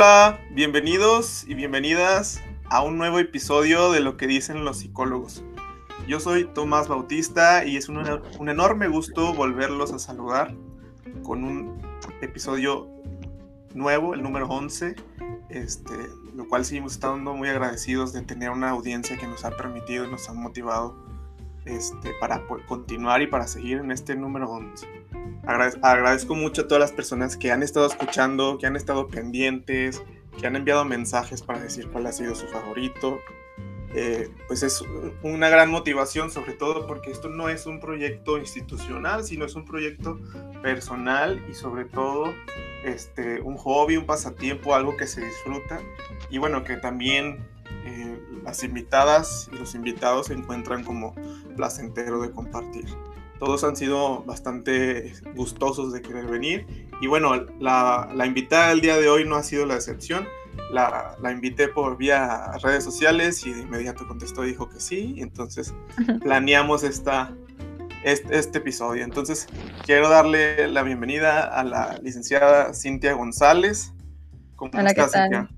Hola, bienvenidos y bienvenidas a un nuevo episodio de Lo que dicen los psicólogos. Yo soy Tomás Bautista y es un, un enorme gusto volverlos a saludar con un episodio nuevo, el número 11, este, lo cual seguimos estando muy agradecidos de tener una audiencia que nos ha permitido y nos ha motivado este, para continuar y para seguir en este número 11 agradezco mucho a todas las personas que han estado escuchando, que han estado pendientes, que han enviado mensajes para decir cuál ha sido su favorito. Eh, pues es una gran motivación, sobre todo porque esto no es un proyecto institucional, sino es un proyecto personal y sobre todo este, un hobby, un pasatiempo, algo que se disfruta y bueno, que también eh, las invitadas y los invitados se encuentran como placentero de compartir todos han sido bastante gustosos de querer venir. Y bueno, la, invitada del día de hoy no ha sido la excepción. La, invité por vía redes sociales y de inmediato contestó y dijo que sí. Y entonces planeamos esta, este, este, episodio. Entonces quiero darle la bienvenida a la licenciada Cintia González. ¿Cómo Hola, estás, Cintia?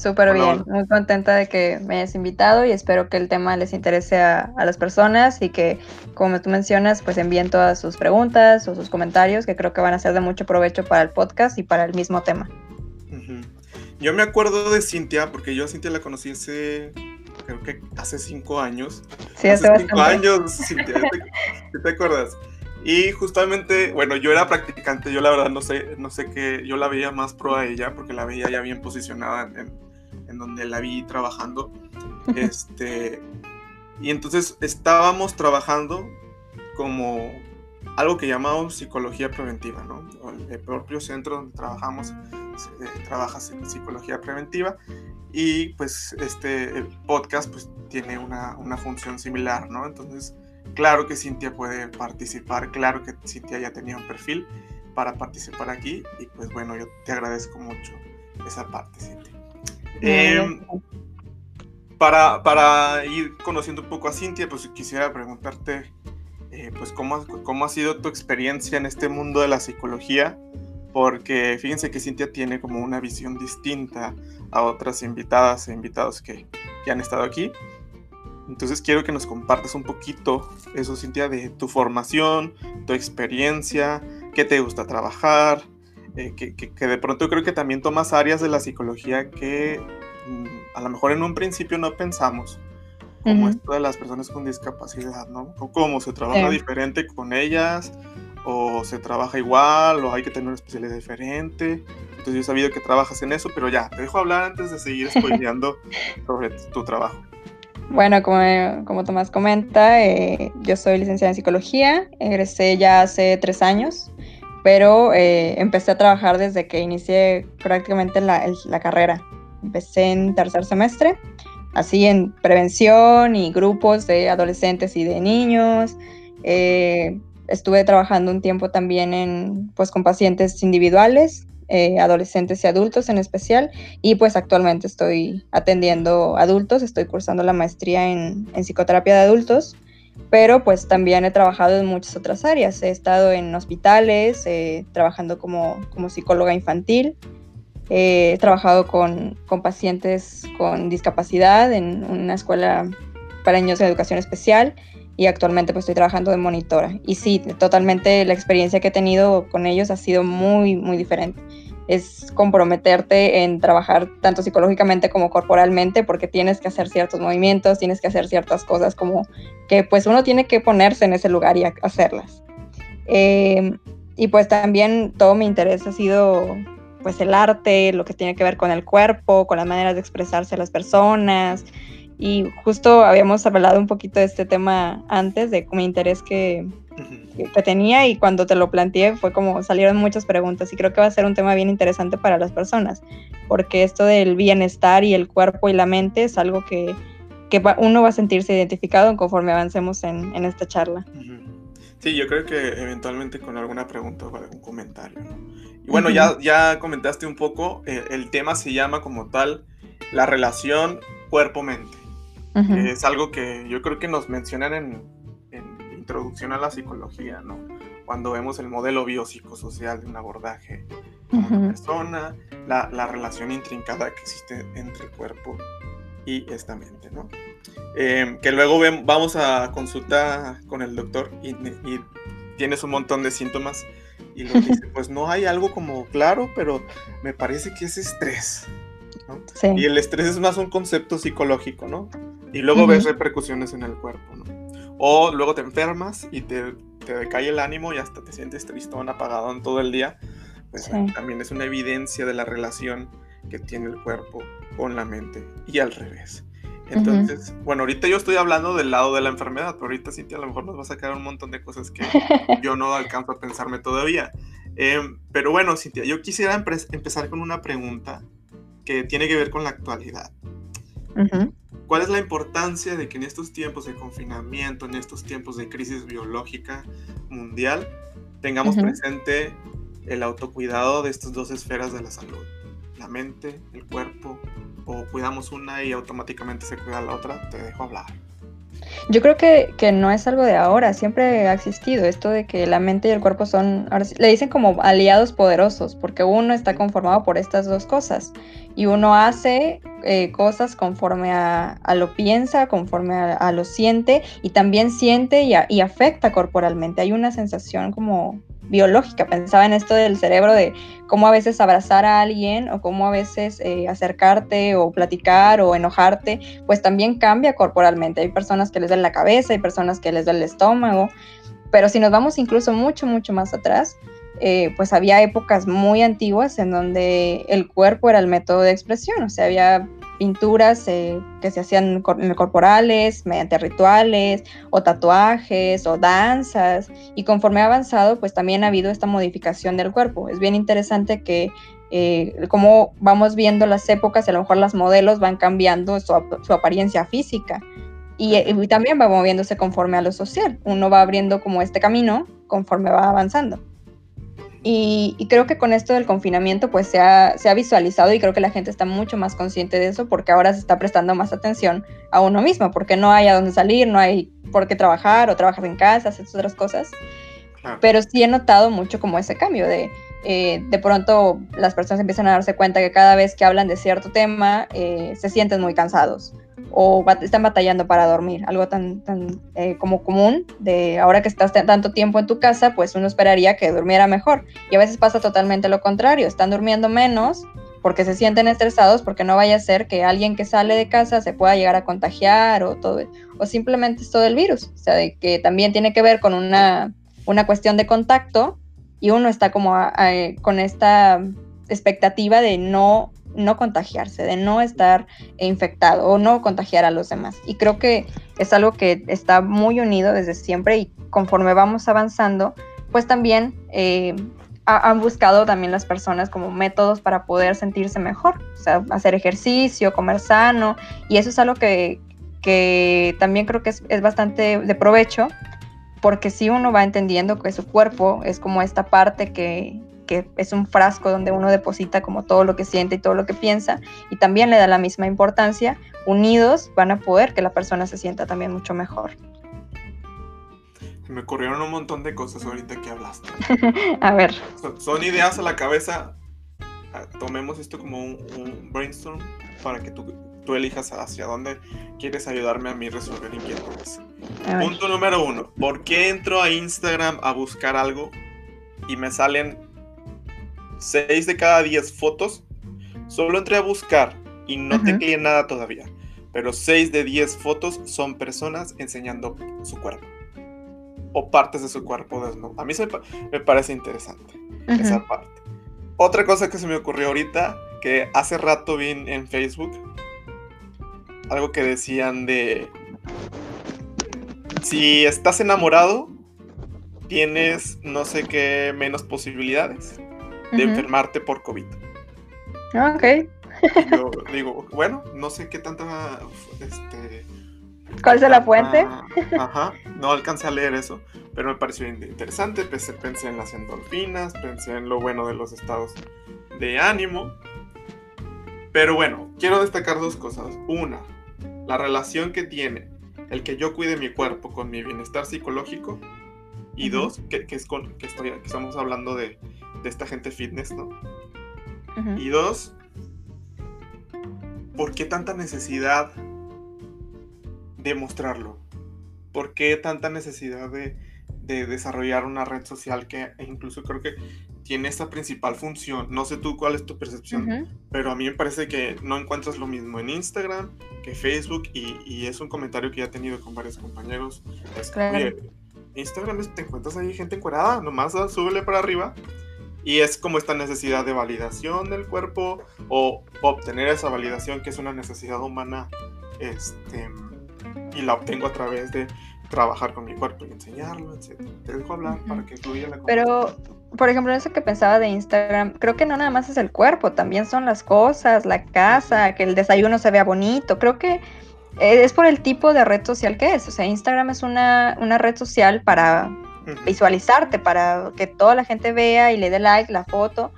Súper bien, muy contenta de que me hayas invitado y espero que el tema les interese a, las personas y que, como tú mencionas, pues envíen todas sus preguntas o sus comentarios que creo que van a ser de mucho provecho para el podcast y para el mismo tema. Yo me acuerdo de Cintia, porque yo a Cintia la conocí hace, creo que hace cinco años. Sí, hace, hace cinco años, Cintia, ¿te, ¿te acuerdas? Y justamente, bueno, yo era practicante, yo la verdad no sé, no sé qué, yo la veía más pro a ella porque la veía ya bien posicionada en, en donde la vi trabajando. Este, y entonces estábamos trabajando como algo que llamamos psicología preventiva, ¿no? El propio centro donde trabajamos eh, trabaja psicología preventiva y pues este podcast pues tiene una, una función similar, ¿no? Entonces Claro que Cintia puede participar, claro que Cintia ya tenía un perfil para participar aquí y pues bueno, yo te agradezco mucho esa parte, Cintia. Em, para, para, ir conociendo un poco a Cintia, pues quisiera preguntarte, eh, pues cómo, cómo ha sido tu experiencia en este mundo de la psicología, porque fíjense que Cintia tiene como una visión distinta a otras invitadas e invitados que, que han estado aquí. Entonces quiero que nos compartas un poquito eso, Cintia, de tu formación, tu experiencia, qué te gusta trabajar, eh, que, de pronto creo que también tomas áreas de la psicología que mm, a lo mejor en un principio no pensamos, como esto de las personas con discapacidad, ¿no? O cómo se trabaja diferente con ellas, o se trabaja igual, o hay que tener una especialidad diferente. Entonces yo he sabido que trabajas en eso, pero ya, te dejo hablar antes de seguir spoileando sobre tu trabajo. Bueno, como, como Tomás comenta, eh, yo soy licenciada en psicología, egresé ya hace tres años, pero eh, empecé a trabajar desde que inicié prácticamente la, la, carrera. Empecé en tercer semestre, así en prevención y grupos de adolescentes y de niños. Eh, estuve trabajando un tiempo también en, pues, con pacientes individuales eh, adolescentes y adultos en especial. Y pues actualmente estoy atendiendo adultos, estoy cursando la maestría en, psicoterapia de adultos, pero pues también he trabajado en muchas otras áreas. He estado en hospitales, eh, trabajando como, como psicóloga infantil. he trabajado con, con, pacientes con discapacidad en una escuela para niños en educación especial y actualmente pues estoy trabajando de monitora. Y sí, totalmente la experiencia que he tenido con ellos ha sido muy, muy diferente. Es comprometerte en trabajar tanto psicológicamente como corporalmente porque tienes que hacer ciertos movimientos, tienes que hacer ciertas cosas como que pues uno tiene que ponerse en ese lugar y hacerlas. Em, y pues también todo mi interés ha sido pues el arte, lo que tiene que ver con el cuerpo, con las maneras de expresarse a las personas, y justo habíamos hablado un poquito de este tema antes, de mi interés que, que, tenía y cuando te lo planteé fue como salieron muchas preguntas y creo que va a ser un tema bien interesante para las personas, porque esto del bienestar y el cuerpo y la mente es algo que, que uno va a sentirse identificado conforme avancemos en, en esta charla. Sí, yo creo que eventualmente con alguna pregunta o algún comentario. Y bueno, ya, ya comentaste un poco, eh, el tema se llama como tal la relación cuerpo-mente es algo que yo creo que nos mencionan en, Introducción a la Psicología, ¿no? Cuando vemos el modelo biopsicosocial de un abordaje con una persona, la, la, relación intrincada que existe entre el cuerpo y esta mente, ¿no? Em, que luego vamos a consulta con el doctor y, y, tienes un montón de síntomas y lo dice, pues no hay algo como claro, pero me parece que es estrés. ¿no? Sí. Y el estrés es más un concepto psicológico, ¿no? Y luego ves repercusiones en el cuerpo. O luego te enfermas y te, te decae el ánimo y hasta te sientes tristón, apagado en todo el día. Pues también es una evidencia de la relación que tiene el cuerpo con la mente y al revés. Entonces, bueno, ahorita yo estoy hablando del lado de la enfermedad, pero ahorita Cintia a lo mejor nos va a sacar un montón de cosas que yo no alcanzo a pensarme todavía. Em, pero bueno, Cintia, yo quisiera empezar con una pregunta que tiene que ver con la actualidad. ¿Cuál es la importancia de que en estos tiempos de confinamiento, en estos tiempos de crisis biológica mundial, tengamos presente el autocuidado de estas dos esferas de la salud? La mente, el cuerpo, o cuidamos una y automáticamente se cuida la otra, te dejo hablar. Yo creo que, que, no es algo de ahora, siempre ha existido esto de que la mente y el cuerpo son, le dicen como aliados poderosos, porque uno está conformado por estas dos cosas y uno hace eh, cosas conforme a, a, lo piensa, conforme a, a, lo siente y también siente y, y afecta corporalmente. Hay una sensación como biológica. Pensaba en esto del cerebro, de cómo a veces abrazar a alguien o cómo a veces eh, acercarte o platicar o enojarte, pues también cambia corporalmente. Hay personas que les duele la cabeza, hay personas que les duele el estómago, pero si nos vamos incluso mucho, mucho más atrás, eh, pues había épocas muy antiguas en donde el cuerpo era el método de expresión, o sea, había pinturas eh, que se hacían corporales, mediante rituales, o tatuajes, o danzas, y conforme ha avanzado, pues también ha habido esta modificación del cuerpo. Es bien interesante que eh, como vamos viendo las épocas, a lo mejor las modelos van cambiando su, apariencia física. Y, y, también va moviéndose conforme a lo social. Uno va abriendo como este camino conforme va avanzando. Y, creo que con esto del confinamiento pues se ha, se ha, visualizado y creo que la gente está mucho más consciente de eso porque ahora se está prestando más atención a uno mismo, porque no hay a dónde salir, no hay por qué trabajar o trabajar en casa, hacer otras cosas. Pero sí he notado mucho como ese cambio de eh, de pronto las personas empiezan a darse cuenta que cada vez que hablan de cierto tema eh, se sienten muy cansados o están batallando para dormir, algo tan, eh, como común de ahora que estás tanto tiempo en tu casa, pues uno esperaría que durmiera mejor. Y a veces pasa totalmente lo contrario, están durmiendo menos porque se sienten estresados porque no vaya a ser que alguien que sale de casa se pueda llegar a contagiar o todo o simplemente es todo el virus, o sea, de que también tiene que ver con una, una cuestión de contacto y uno está como con esta expectativa de no no contagiarse, de no estar infectado o no contagiar a los demás. Y creo que es algo que está muy unido desde siempre y conforme vamos avanzando, pues también eh, han buscado también las personas como métodos para poder sentirse mejor, hacer ejercicio, comer sano, y eso es algo que, que también creo que es, es bastante de provecho, porque si uno va entendiendo que su cuerpo es como esta parte que, que es un frasco donde uno deposita como todo lo que siente y todo lo que piensa y también le da la misma importancia, unidos van a poder que la persona se sienta también mucho mejor. Me ocurrieron un montón de cosas ahorita que hablaste. a ver. Son, ideas a la cabeza. Ah, tomemos esto como un, brainstorm para que tú, tú, elijas hacia dónde quieres ayudarme a mí resolver inquietudes. Punto número uno. ¿Por qué entro a Instagram a buscar algo y me salen 6 de cada 10 fotos, solo entré a buscar y no uh -huh. nada todavía. Pero 6 de 10 fotos son personas enseñando su cuerpo. O partes de su cuerpo desnudo. A mí se me parece interesante uh -huh. esa parte. Otra cosa que se me ocurrió ahorita, que hace rato vi en Facebook, algo que decían de, si estás enamorado, tienes no sé qué menos posibilidades de enfermarte por COVID. Ah, ok. yo digo, bueno, no sé qué tanta. Este, ¿Cuál es la fuente? Ajá, no alcancé a leer eso, pero me pareció interesante. Pensé, pensé en las endorfinas, pensé en lo bueno de los estados de ánimo. Pero bueno, quiero destacar dos cosas. Una, la relación que tiene el que yo cuide mi cuerpo con mi bienestar psicológico. Y dos, que, que es con que, estoy, que estamos hablando de, de esta gente fitness, ¿no? Y dos, ¿por qué tanta necesidad de mostrarlo? ¿Por qué tanta necesidad de, desarrollar una red social que incluso creo que tiene esta principal función? No sé tú cuál es tu percepción, pero a mí me parece que no encuentras lo mismo en Instagram que Facebook y, es un comentario que ya he tenido con varios compañeros. Instagram te encuentras ahí gente encuerada, nomás súbele para arriba y es como esta necesidad de validación del cuerpo o obtener esa validación que es una necesidad humana este, y la obtengo a través de trabajar con mi cuerpo y enseñarlo, etc. Te dejo hablar para que fluya la Pero, por ejemplo, eso que pensaba de Instagram, creo que no nada más es el cuerpo, también son las cosas, la casa, que el desayuno se vea bonito. Creo que eh, es por el tipo de red social que es. O sea, Instagram es una, una red social para visualizarte, para que toda la gente vea y le dé like la foto.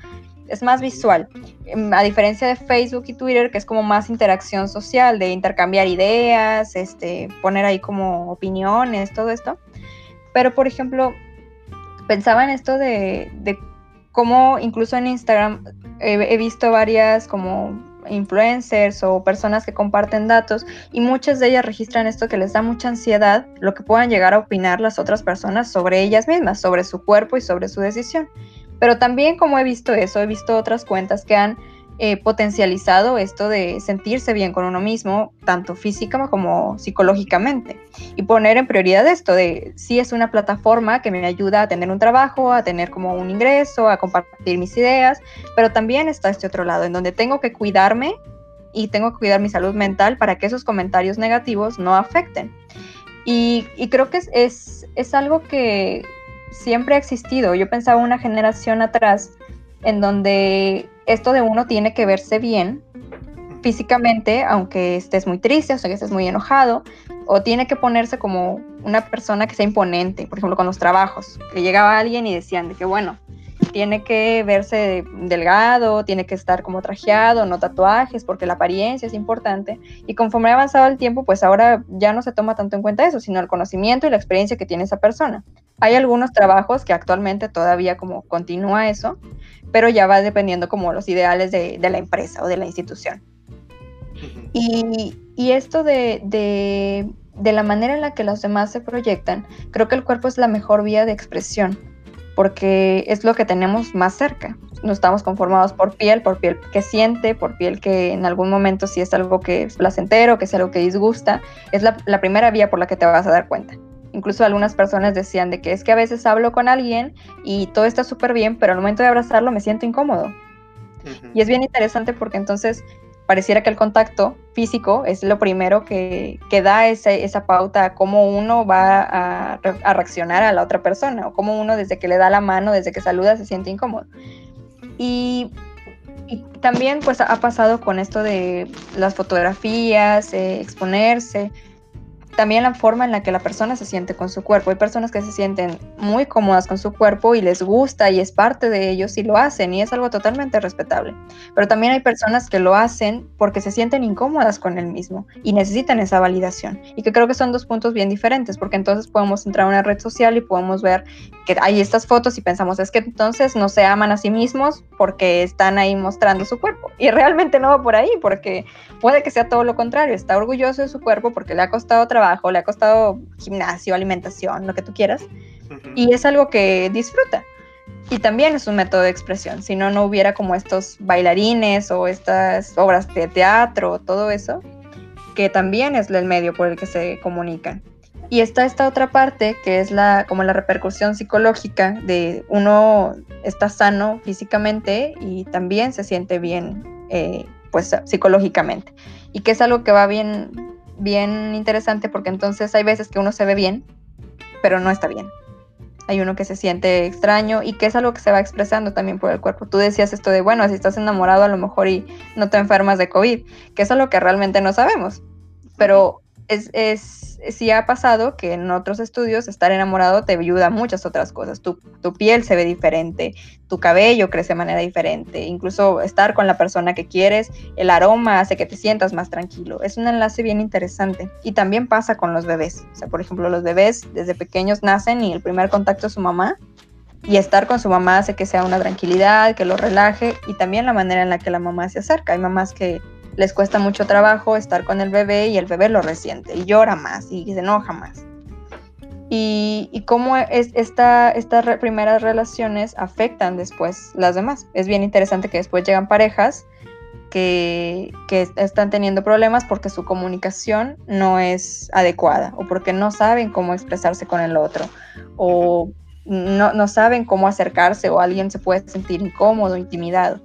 Es más visual, em, a diferencia de Facebook y Twitter, que es como más interacción social, de intercambiar ideas, este, poner ahí como opiniones, todo esto. Pero, por ejemplo, pensaba en esto de, de cómo incluso en Instagram he visto varias como influencers o personas que comparten datos y muchas de ellas registran esto que les da mucha ansiedad, lo que puedan llegar a opinar las otras personas sobre ellas mismas, sobre su cuerpo y sobre su decisión. Pero también como he visto eso, he visto otras cuentas que han potencializado esto de sentirse bien con uno mismo, tanto física como psicológicamente. Y poner en prioridad esto de si es una plataforma que me ayuda a tener un trabajo, a tener como un ingreso, a compartir mis ideas, pero también está este otro lado, en donde tengo que cuidarme y tengo que cuidar mi salud mental para que esos comentarios negativos no afecten. Y, creo que es, es algo que siempre ha existido. Yo pensaba una generación atrás en donde esto de uno tiene que verse bien físicamente, aunque estés muy triste, o sea, que estés muy enojado, o tiene que ponerse como una persona que sea imponente, por ejemplo, con los trabajos, que llegaba alguien y decían de que, bueno, tiene que verse delgado, tiene que estar como trajeado, no tatuajes, porque la apariencia es importante. Y conforme ha avanzado el tiempo, pues ahora ya no se toma tanto en cuenta eso, sino el conocimiento y la experiencia que tiene esa persona. Hay algunos trabajos que actualmente todavía como continúa eso, pero ya va dependiendo como los ideales de, la empresa o de la institución. Y, esto de, de la manera en la que los demás se proyectan, creo que el cuerpo es la mejor vía de expresión porque es lo que tenemos más cerca. No estamos conformados por piel, por piel que siente, por piel que en algún momento si es algo que es placentero, que es algo que disgusta, es la, primera vía por la que te vas a dar cuenta. Incluso algunas personas decían de que es que a veces hablo con alguien y todo está súper bien, pero al momento de abrazarlo me siento incómodo. Y es bien interesante porque entonces pareciera que el contacto físico es lo primero que, da esa, pauta a cómo uno va a, reaccionar a la otra persona o cómo uno desde que le da la mano, desde que saluda, se siente incómodo. Y, también pues ha pasado con esto de las fotografías, eh, exponerse también la forma en la que la persona se siente con su cuerpo. Hay personas que se sienten muy cómodas con su cuerpo y les gusta y es parte de ellos y lo hacen y es algo totalmente respetable. Pero también hay personas que lo hacen porque se sienten incómodas con el mismo y necesitan esa validación. Y que creo que son dos puntos bien diferentes porque entonces podemos entrar a una red social y podemos ver que hay estas fotos y pensamos es que entonces no se aman a sí mismos porque están ahí mostrando su cuerpo. Y realmente no va por ahí porque puede que sea todo lo contrario. Está orgulloso de su cuerpo porque le ha costado trabajo le ha costado gimnasio, alimentación, lo que tú quieras, y es algo que disfruta. Y también es un método de expresión, si no, no hubiera como estos bailarines o estas obras de teatro, todo eso, que también es el medio por el que se comunican. Y está esta otra parte que es la como la repercusión psicológica de uno está sano físicamente y también se siente bien eh, pues psicológicamente y que es algo que va bien bien interesante porque entonces hay veces que uno se ve bien, pero no está bien. Hay uno que se siente extraño y que es algo que se va expresando también por el cuerpo. Tú decías esto de, bueno, si estás enamorado a lo mejor y no te enfermas de COVID, que es algo que realmente no sabemos. Pero es, es, sí ha pasado que en otros estudios estar enamorado te ayuda a muchas otras cosas. Tu, tu, piel se ve diferente, tu cabello crece de manera diferente, incluso estar con la persona que quieres, el aroma hace que te sientas más tranquilo. Es un enlace bien interesante. Y también pasa con los bebés. O sea, por ejemplo, los bebés desde pequeños nacen y el primer contacto de su mamá Y estar con su mamá hace que sea una tranquilidad, que lo relaje y también la manera en la que la mamá se acerca. Hay mamás que les cuesta mucho trabajo estar con el bebé y el bebé lo resiente y llora más y se enoja más. Y, y cómo es esta, estas primeras relaciones afectan después las demás. Es bien interesante que después llegan parejas que, que, están teniendo problemas porque su comunicación no es adecuada o porque no saben cómo expresarse con el otro o no, no saben cómo acercarse o alguien se puede sentir incómodo, intimidado.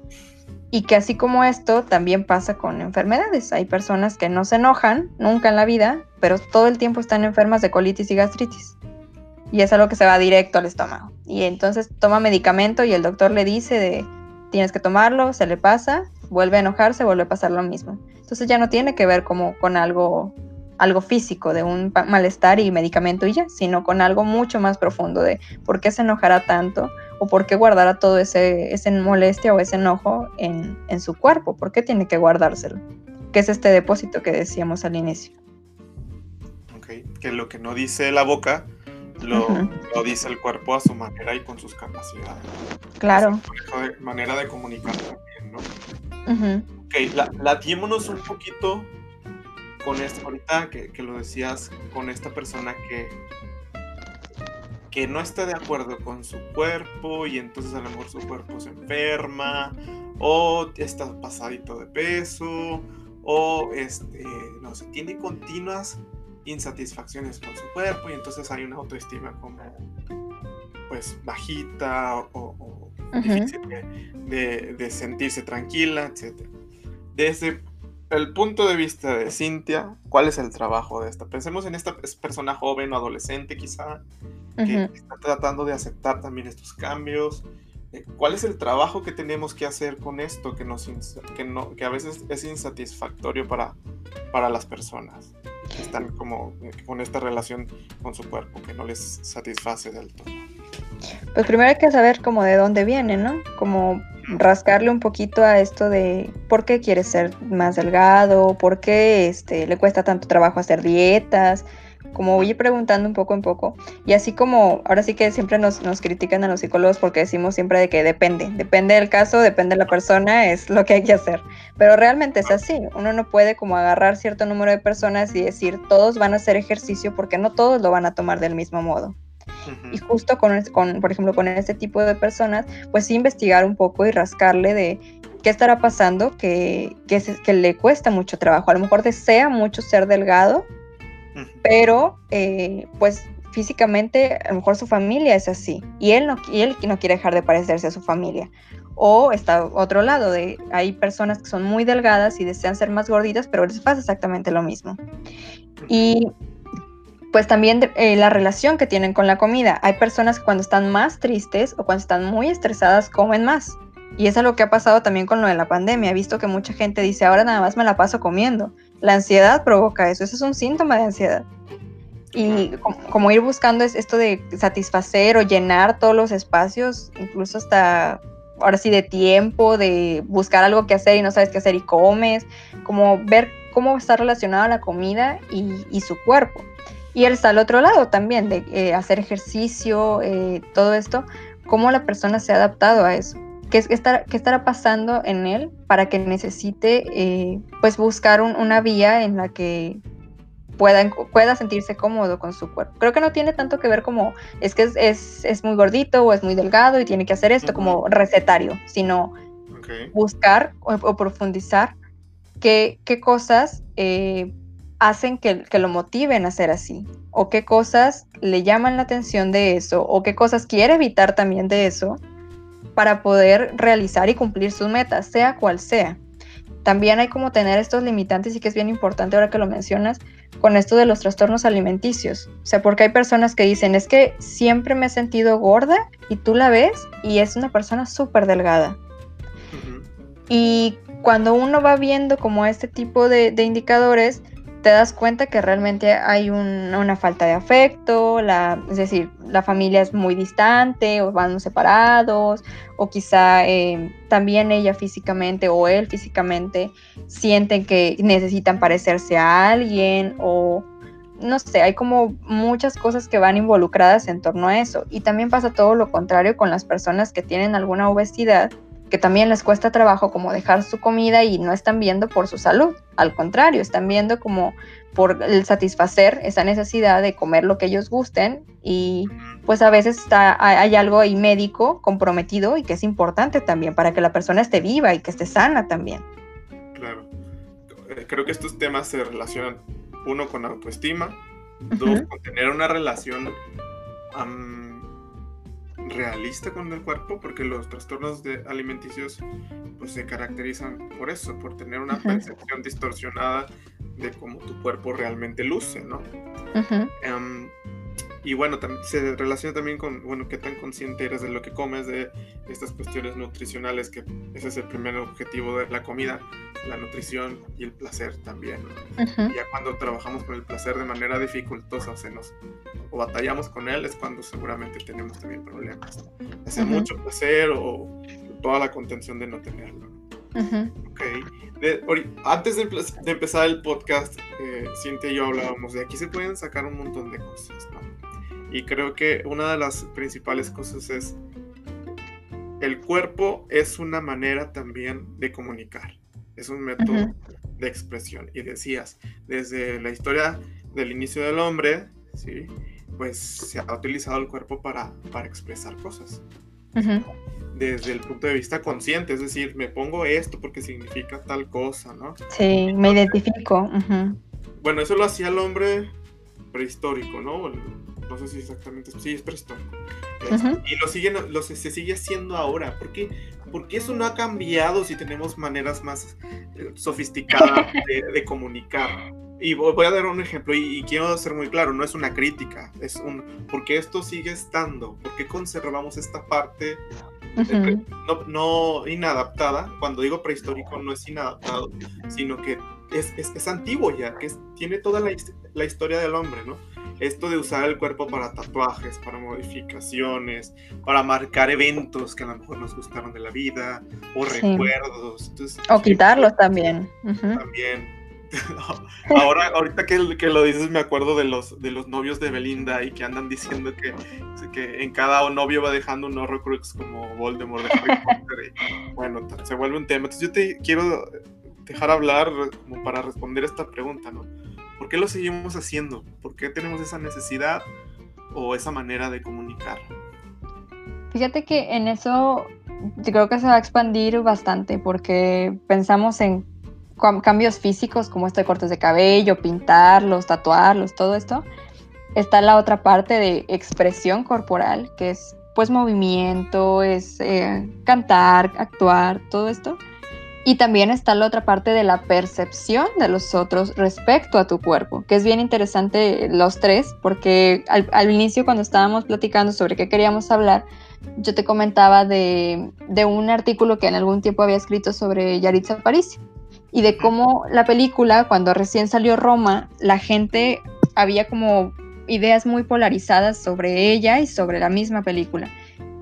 Y que así como esto, también pasa con enfermedades. Hay personas que no se enojan nunca en la vida, pero todo el tiempo están enfermas de colitis y gastritis. Y es algo que se va directo al estómago. Y entonces toma medicamento y el doctor le dice de tienes que tomarlo, se le pasa, vuelve a enojarse, vuelve a pasar lo mismo. Entonces ya no tiene que ver como con algo algo físico, de un malestar y medicamento y ya, sino con algo mucho más profundo de por qué se enojará tanto o por qué guardará todo ese, ese molestia o ese enojo en, en su cuerpo, por qué tiene que guardárselo, que es este depósito que decíamos al inicio. Ok, que lo que no dice la boca lo, lo, dice el cuerpo a su manera y con sus capacidades. Claro. De manera de comunicar también, ¿no? Ok, la, latiémonos un poquito con esto, ahorita que, que, lo decías, con esta persona que, que no está de acuerdo con su cuerpo y entonces a lo mejor su cuerpo se enferma o está pasadito de peso o este, no sé, tiene continuas insatisfacciones con su cuerpo y entonces hay una autoestima como pues bajita o, difícil de, de, sentirse tranquila, etc. Desde el punto de vista de Cintia, ¿cuál es el trabajo de esta? Pensemos en esta persona joven o adolescente quizá, que está tratando de aceptar también estos cambios. Eh, ¿Cuál es el trabajo que tenemos que hacer con esto que, nos, que, no, que a veces es insatisfactorio para, para las personas que están como eh, con esta relación con su cuerpo que no les satisface del todo? Pues primero hay que saber como de dónde viene, ¿no? Como rascarle un poquito a esto de por qué quiere ser más delgado, por qué este, le cuesta tanto trabajo hacer dietas, como voy preguntando un poco en poco. Y así como ahora sí que siempre nos, nos critican a los psicólogos porque decimos siempre de que depende, depende del caso, depende de la persona, es lo que hay que hacer. Pero realmente es así, uno no puede como agarrar cierto número de personas y decir todos van a hacer ejercicio porque no todos lo van a tomar del mismo modo. Y justo con, con, por ejemplo, con este tipo de personas, pues investigar un poco y rascarle de qué estará pasando que, que, que, le cuesta mucho trabajo. A lo mejor desea mucho ser delgado, pero eh, pues físicamente a lo mejor su familia es así y él no, y él no quiere dejar de parecerse a su familia. O está otro lado, de hay personas que son muy delgadas y desean ser más gorditas, pero les pasa exactamente lo mismo. Y pues también eh, la relación que tienen con la comida. Hay personas que cuando están más tristes o cuando están muy estresadas comen más. Y eso es lo que ha pasado también con lo de la pandemia. He visto que mucha gente dice, ahora nada más me la paso comiendo. La ansiedad provoca eso, eso es un síntoma de ansiedad. Y como, ir buscando es esto de satisfacer o llenar todos los espacios, incluso hasta ahora sí de tiempo, de buscar algo que hacer y no sabes qué hacer y comes, como ver cómo está relacionada la comida y, su cuerpo. Y él está al otro lado también, de eh, hacer ejercicio, eh, todo esto, cómo la persona se ha adaptado a eso. ¿Qué, estará, qué estará pasando en él para que necesite eh, pues buscar una vía en la que pueda, pueda sentirse cómodo con su cuerpo? Creo que no tiene tanto que ver como es que es, es, muy gordito o es muy delgado y tiene que hacer esto como recetario, sino buscar o, profundizar qué, qué cosas eh, hacen que, que, lo motiven a ser así, o qué cosas le llaman la atención de eso, o qué cosas quiere evitar también de eso, para poder realizar y cumplir sus metas, sea cual sea. También hay como tener estos limitantes y que es bien importante ahora que lo mencionas con esto de los trastornos alimenticios. O sea, porque hay personas que dicen, es que siempre me he sentido gorda y tú la ves y es una persona súper delgada. Y cuando uno va viendo como este tipo de, de indicadores, te das cuenta que realmente hay una falta de afecto, la, es decir, la familia es muy distante o van separados, o quizá eh, también ella físicamente o él físicamente sienten que necesitan parecerse a alguien o no sé, hay como muchas cosas que van involucradas en torno a eso. Y también pasa todo lo contrario con las personas que tienen alguna obesidad, que también les cuesta trabajo como dejar su comida y no están viendo por su salud. Al contrario, están viendo como por el satisfacer esa necesidad de comer lo que ellos gusten y pues a veces está, hay algo ahí médico comprometido y que es importante también para que la persona esté viva y que esté sana también. Claro. Eh, creo que estos temas se relacionan uno con autoestima, dos con tener una relación realista con el cuerpo, porque los trastornos de alimenticios pues se caracterizan por eso, por tener una percepción distorsionada de cómo tu cuerpo realmente luce, ¿no? Y bueno, se relaciona también con, bueno, qué tan consciente eres de lo que comes, de estas cuestiones nutricionales, que ese es el primer objetivo de la comida, la nutrición y el placer también. Ya cuando trabajamos con el placer de manera dificultosa se nos, o batallamos con él, es cuando seguramente tenemos también problemas. Hacer mucho placer o toda la contención de no tenerlo. Ok. antes de, empezar el podcast, eh, Cintia y yo hablábamos de aquí se pueden sacar un montón de cosas, ¿no? Y creo que una de las principales cosas es, el cuerpo es una manera también de comunicar, es un método de expresión. Y decías, desde la historia del inicio del hombre, ¿sí? pues se ha utilizado el cuerpo para, para expresar cosas. Desde el punto de vista consciente, es decir, me pongo esto porque significa tal cosa, ¿no? Sí, me identifico. Bueno, eso lo hacía el hombre prehistórico, ¿no? No sé si exactamente, sí, es prehistórico. Y lo siguen, lo, se, sigue haciendo ahora. ¿Por qué? Porque eso no ha cambiado si tenemos maneras más eh, sofisticadas de, comunicar. Y voy a dar un ejemplo y, quiero ser muy claro, no es una crítica, es un, porque esto sigue estando, porque conservamos esta parte no, no, inadaptada, cuando digo prehistórico no es inadaptado, sino que es, es, es antiguo ya, que tiene toda la, la historia del hombre, ¿no? Esto de usar el cuerpo para tatuajes, para modificaciones, para marcar eventos que a lo mejor nos gustaron de la vida, o recuerdos. o quitarlos también. También. Ahora, ahorita que, que, lo dices, me acuerdo de los, de los novios de Belinda y que andan diciendo que, que en cada novio va dejando un Horrocrux como Voldemort de Harry Potter. bueno, se vuelve un tema. Entonces yo te quiero dejar hablar como para responder esta pregunta, ¿no? ¿Por qué lo seguimos haciendo? ¿Por qué tenemos esa necesidad o esa manera de comunicar? Fíjate que en eso yo creo que se va a expandir bastante porque pensamos en cambios físicos como esto de cortes de cabello, pintarlos, tatuarlos, todo esto. Está la otra parte de expresión corporal, que es pues movimiento, es eh, cantar, actuar, todo esto. Y también está la otra parte de la percepción de los otros respecto a tu cuerpo, que es bien interesante los tres, porque al, inicio cuando estábamos platicando sobre qué queríamos hablar, yo te comentaba de, un artículo que en algún tiempo había escrito sobre Yaritza París y de cómo la película, cuando recién salió Roma, la gente había como ideas muy polarizadas sobre ella y sobre la misma película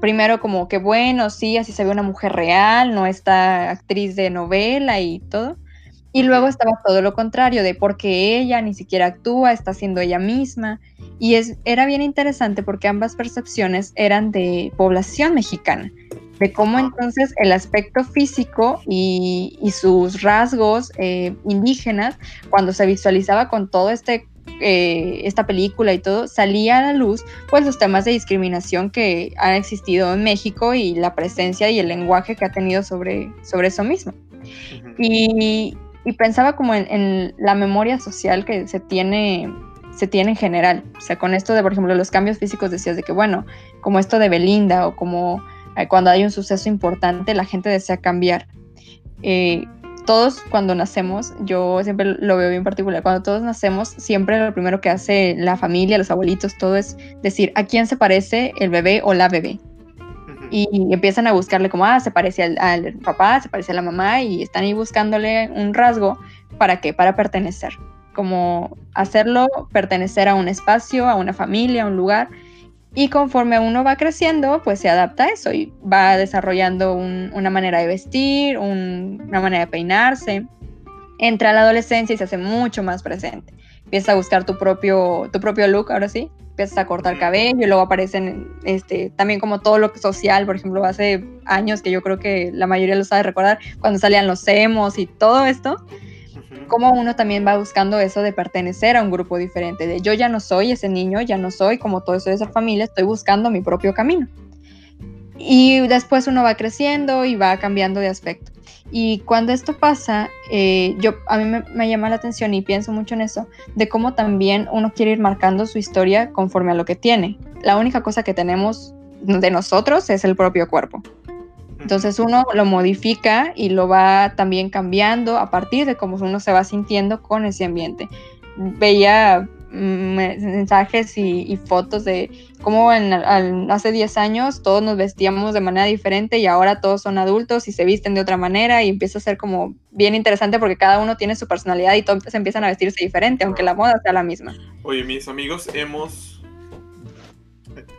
primero como que bueno, sí, así se ve una mujer real, no esta actriz de novela y todo. Y luego estaba todo lo contrario, de porque ella ni siquiera actúa, está siendo ella misma. Y es, era bien interesante porque ambas percepciones eran de población mexicana, de cómo entonces el aspecto físico y, sus rasgos eh, indígenas, cuando se visualizaba con todo este eh, esta película y todo, salía a la luz pues los temas de discriminación que han existido en México y la presencia y el lenguaje que ha tenido sobre, sobre eso mismo. y, pensaba como en, la memoria social que se tiene se tiene en general. O sea, con esto de, por ejemplo, los cambios físicos decías de que, bueno, como esto de Belinda o como eh, cuando hay un suceso importante, la gente desea cambiar. Eh, todos cuando nacemos, yo siempre lo veo bien particular, cuando todos nacemos, siempre lo primero que hace la familia, los abuelitos, todo es decir a quién se parece el bebé o la bebé. Y empiezan a buscarle como, ah, se parece al, papá, se parece a la mamá, y están ahí buscándole un rasgo para qué, para pertenecer, como hacerlo pertenecer a un espacio, a una familia, a un lugar, y conforme uno va creciendo, pues se adapta a eso y va desarrollando una manera de vestir, una manera de peinarse. Entra a la adolescencia y se hace mucho más presente. empiezas a buscar tu propio, tu propio look, ahora sí, empiezas a cortar cabello y luego aparecen este, también como todo lo social, por ejemplo, hace años que yo creo que la mayoría lo sabe recordar, cuando salían los emos y todo esto, como uno también va buscando eso de pertenecer a un grupo diferente, de yo ya no soy ese niño, ya no soy como todo eso de esa familia, estoy buscando mi propio camino. Y después uno va creciendo y va cambiando de aspecto. Y cuando esto pasa, eh, yo, a mí me, llama la atención y pienso mucho en eso, de cómo también uno quiere ir marcando su historia conforme a lo que tiene. La única cosa que tenemos de nosotros es el propio cuerpo. Entonces uno lo modifica y lo va también cambiando a partir de cómo uno se va sintiendo con ese ambiente. Veía mensajes y, fotos de cómo en, hace 10 años todos nos vestíamos de manera diferente y ahora todos son adultos y se visten de otra manera y empieza a ser como bien interesante porque cada uno tiene su personalidad y todos empiezan a vestirse diferente, aunque la moda sea la misma. Oye, mis amigos, hemos...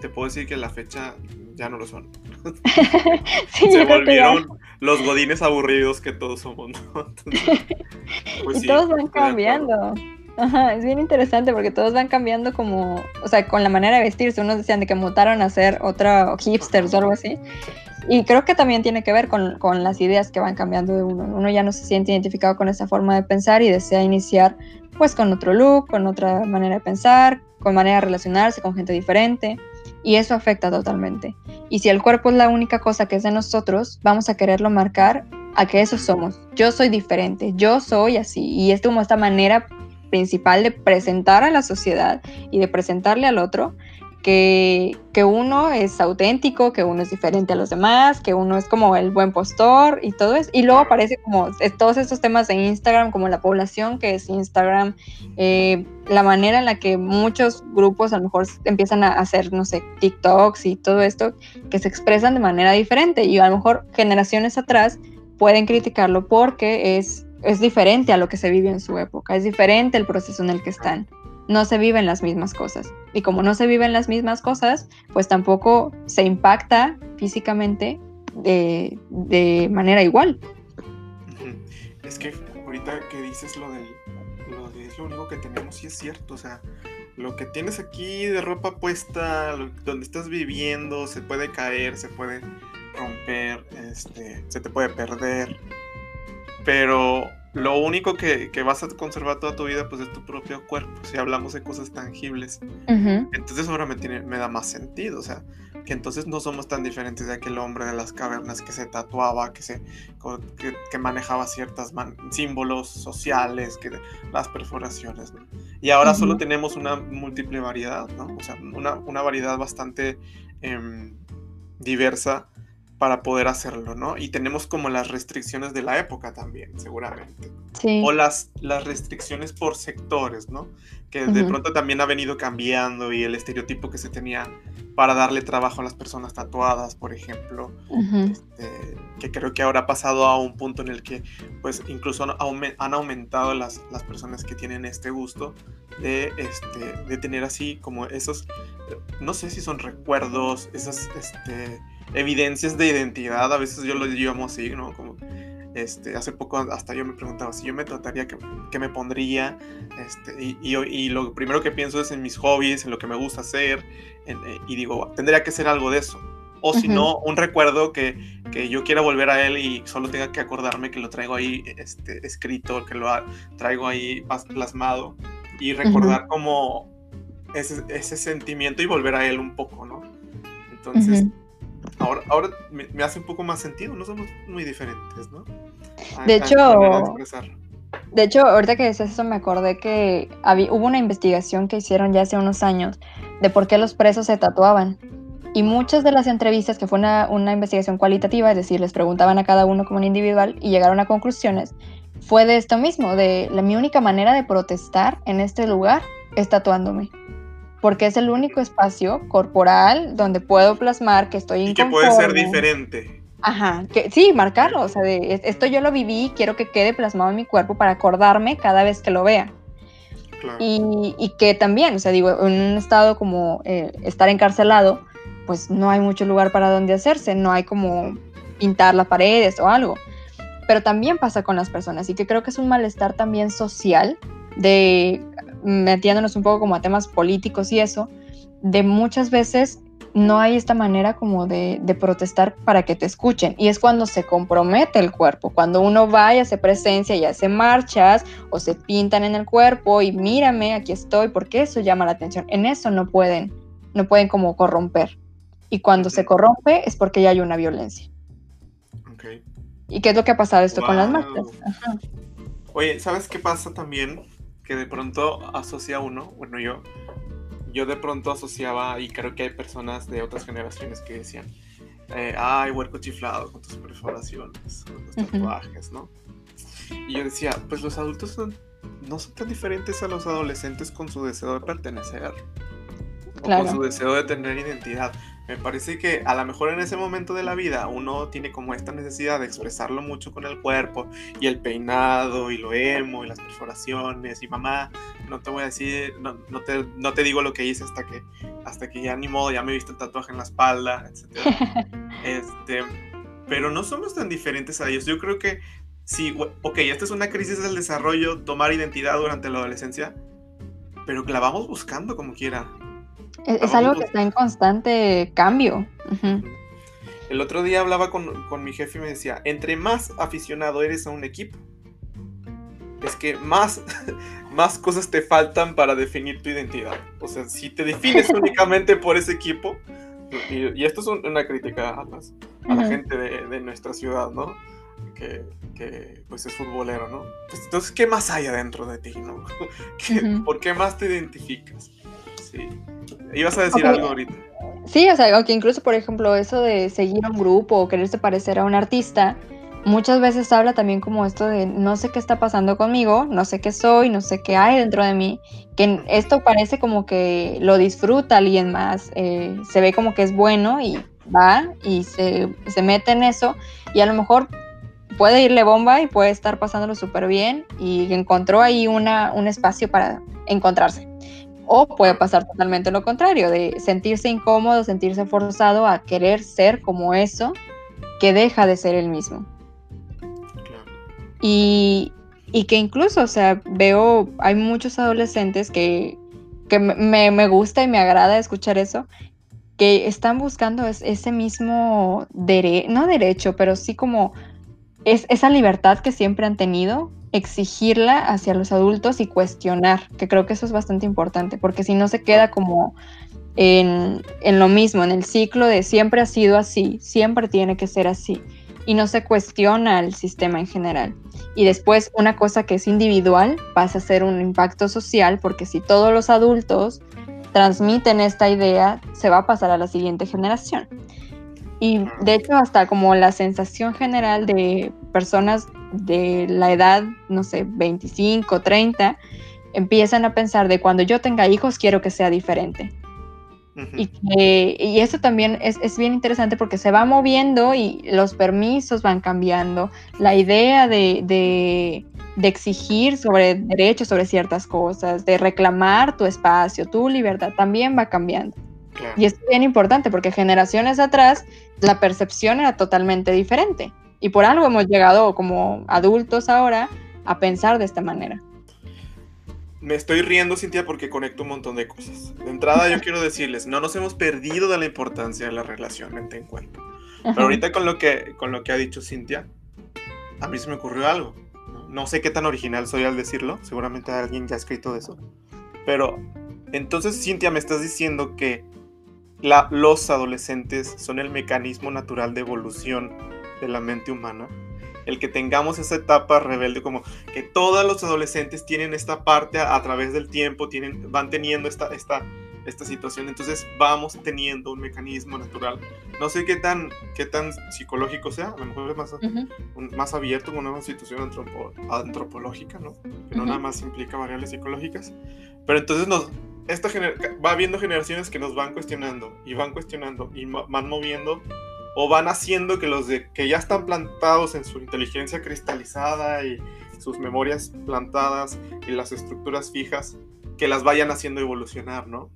Te puedo decir que la fecha ya no lo son. se volvieron los godines aburridos que todos somos, pues y todos van cambiando. Ajá, es bien interesante porque todos van cambiando como, o sea, con la manera de vestirse. Unos decían de que mutaron a ser otra hipsters o algo así. Y creo que también tiene que ver con, con, las ideas que van cambiando de uno. Uno ya no se siente identificado con esa forma de pensar y desea iniciar pues con otro look, con otra manera de pensar, con manera de relacionarse con gente diferente. Y eso afecta totalmente. Y si el cuerpo es la única cosa que es de nosotros, vamos a quererlo marcar a que eso somos. Yo soy diferente, yo soy así. Y es como esta manera principal de presentar a la sociedad y de presentarle al otro que, uno es auténtico, que uno es diferente a los demás, que uno es como el buen postor y todo eso. Y luego aparece como todos estos temas de Instagram, como la población que es Instagram, eh, la manera en la que muchos grupos a lo mejor empiezan a hacer, no sé, TikToks y todo esto, que se expresan de manera diferente. Y a lo mejor generaciones atrás pueden criticarlo porque es es diferente a lo que se vive en su época, es diferente el proceso en el que están. No se viven las mismas cosas. Y como no se viven las mismas cosas, pues tampoco se impacta físicamente de, manera igual. Es que ahorita que dices lo del lo de es lo único que tenemos, sí es cierto. O sea, lo que tienes aquí de ropa puesta, donde estás viviendo, se puede caer, se puede romper, este, se te puede perder pero lo único que, vas a conservar toda tu vida pues es tu propio cuerpo, si hablamos de cosas tangibles. Entonces ahora me, tiene, me da más sentido, o sea, que entonces no somos tan diferentes de aquel hombre de las cavernas que se tatuaba, que, se, que, manejaba ciertos símbolos sociales, que las perforaciones, ¿no? Y ahora solo tenemos una múltiple variedad, ¿no? O sea, una, variedad bastante em, diversa para poder hacerlo, ¿no? Y tenemos como las restricciones de la época también, seguramente. Sí. O las, las restricciones por sectores, ¿no? Que de pronto también ha venido cambiando y el estereotipo que se tenía para darle trabajo a las personas tatuadas, por ejemplo, este, que creo que ahora ha pasado a un punto en el que pues incluso han aumentado las, las personas que tienen este gusto de, este, de tener así como esos, no sé si son recuerdos, esas, este, evidencias de identidad, a veces yo lo llamo así, ¿no? Como, este, hace poco hasta yo me preguntaba si yo me trataría, que, me pondría, este, y, y, lo primero que pienso es en mis hobbies, en lo que me gusta hacer, eh, y digo, tendría que ser algo de eso. O si no, un recuerdo que, que, yo quiera volver a él y solo tenga que acordarme que lo traigo ahí este, escrito, que lo traigo ahí plasmado, y recordar como ese, ese, sentimiento y volver a él un poco, ¿no? Entonces ahora, ahora me, hace un poco más sentido, no somos muy diferentes, ¿no? de hecho, de, hecho, ahorita que decías eso me acordé que había, hubo una investigación que hicieron ya hace unos años de por qué los presos se tatuaban. Y muchas de las entrevistas, que fue una, una investigación cualitativa, es decir, les preguntaban a cada uno como un individual y llegaron a conclusiones, fue de esto mismo, de la, mi única manera de protestar en este lugar es tatuándome porque es el único espacio corporal donde puedo plasmar que estoy Y que puede ser diferente. Ajá, que sí, marcarlo, o sea, de, esto yo lo viví, quiero que quede plasmado en mi cuerpo para acordarme cada vez que lo vea. Claro. Y, y, que también, o sea, digo, en un estado como eh, estar encarcelado, pues no hay mucho lugar para donde hacerse, no hay como pintar las paredes o algo. Pero también pasa con las personas y que creo que es un malestar también social de metiéndonos un poco como a temas políticos y eso, de muchas veces no hay esta manera como de, protestar para que te escuchen. Y es cuando se compromete el cuerpo, cuando uno va y hace presencia y hace marchas o se pintan en el cuerpo y mírame, aquí estoy, porque eso llama la atención. En eso no pueden, no pueden como corromper. Y cuando se corrompe es porque ya hay una violencia. ¿Y qué es lo que ha pasado esto con las marchas? Oye, ¿sabes qué pasa también? Que de pronto asocia uno, bueno yo, yo de pronto asociaba, y creo que hay personas de otras generaciones que decían, eh, ay, huerco chiflado con tus perforaciones, con tus tatuajes, ¿no? Y yo decía, pues los adultos no son tan diferentes a los adolescentes con su deseo de pertenecer, o con su deseo de tener identidad. Me parece que a lo mejor en ese momento de la vida uno tiene como esta necesidad de expresarlo mucho con el cuerpo y el peinado y lo emo y las perforaciones y mamá, no te voy a decir, no, te, no te digo lo que hice hasta que, hasta que ya ni modo, ya me viste el tatuaje en la espalda, etc. este, pero no somos tan diferentes a ellos. Yo creo que sí, ok, esta es una crisis del desarrollo, tomar identidad durante la adolescencia, pero que la vamos buscando como quiera. Es, algo que está en constante cambio. El otro día hablaba con, mi jefe y me decía, entre más aficionado eres a un equipo, es que más, más cosas te faltan para definir tu identidad. O sea, si te defines únicamente por ese equipo, y, esto es una crítica a, la gente de, nuestra ciudad, ¿no? Que, pues es futbolero, ¿no? Pues entonces, ¿qué más hay adentro de ti, no? ¿Por qué más te identificas? Sí. Ibas a decir algo ahorita. Sí, o sea, que incluso, por ejemplo, eso de seguir a un grupo o quererse parecer a un artista, muchas veces habla también como esto de no sé qué está pasando conmigo, no sé qué soy, no sé qué hay dentro de mí, que esto parece como que lo disfruta alguien más, eh, se ve como que es bueno y va y se, se mete en eso y a lo mejor puede irle bomba y puede estar pasándolo súper bien y encontró ahí una, un espacio para encontrarse. O puede pasar totalmente lo contrario, de sentirse incómodo, sentirse forzado a querer ser como eso que deja de ser el mismo. Y, que incluso, o sea, veo, hay muchos adolescentes que, me, gusta y me agrada escuchar eso, que están buscando ese mismo derecho, no derecho, pero sí como es, esa libertad que siempre han tenido exigirla hacia los adultos y cuestionar, que creo que eso es bastante importante, porque si no se queda como en, lo mismo, en el ciclo de siempre ha sido así, siempre tiene que ser así, y no se cuestiona el sistema en general. Y después una cosa que es individual pasa a ser un impacto social, porque si todos los adultos transmiten esta idea, se va a pasar a la siguiente generación. Y de hecho hasta como la sensación general de personas de la edad, no sé, 25, 30, empiezan a pensar de cuando yo tenga hijos quiero que sea diferente. y, y, eso también es, es, bien interesante porque se va moviendo y los permisos van cambiando, la idea de, de, de exigir sobre derechos, sobre ciertas cosas, de reclamar tu espacio, tu libertad, también va cambiando. Y es bien importante porque generaciones atrás la percepción era totalmente diferente. Y por algo hemos llegado como adultos ahora a pensar de esta manera. Me estoy riendo, Cintia, porque conecto un montón de cosas. De entrada, yo quiero decirles, no nos hemos perdido de la importancia de la relación mente en cuerpo. Pero ahorita con lo, que, con lo que ha dicho Cintia, a mí se me ocurrió algo. No sé qué tan original soy al decirlo, seguramente alguien ya ha escrito eso. Pero entonces, Cintia, me estás diciendo que los adolescentes son el mecanismo natural de evolución de la mente humana. El que tengamos esa etapa rebelde, como que todos los adolescentes tienen esta parte a, través del tiempo, tienen, van teniendo esta, esta, esta situación, entonces vamos teniendo un mecanismo natural. No sé qué tan, qué tan psicológico sea, a lo mejor es más, más abierto con una situación antropológica, ¿no? Que no nada más implica variables psicológicas. Pero entonces nos, esta va habiendo generaciones que nos van cuestionando y van cuestionando y van moviendo o van haciendo que los de, que ya están plantados en su inteligencia cristalizada y sus memorias plantadas y las estructuras fijas, que las vayan haciendo evolucionar, ¿no?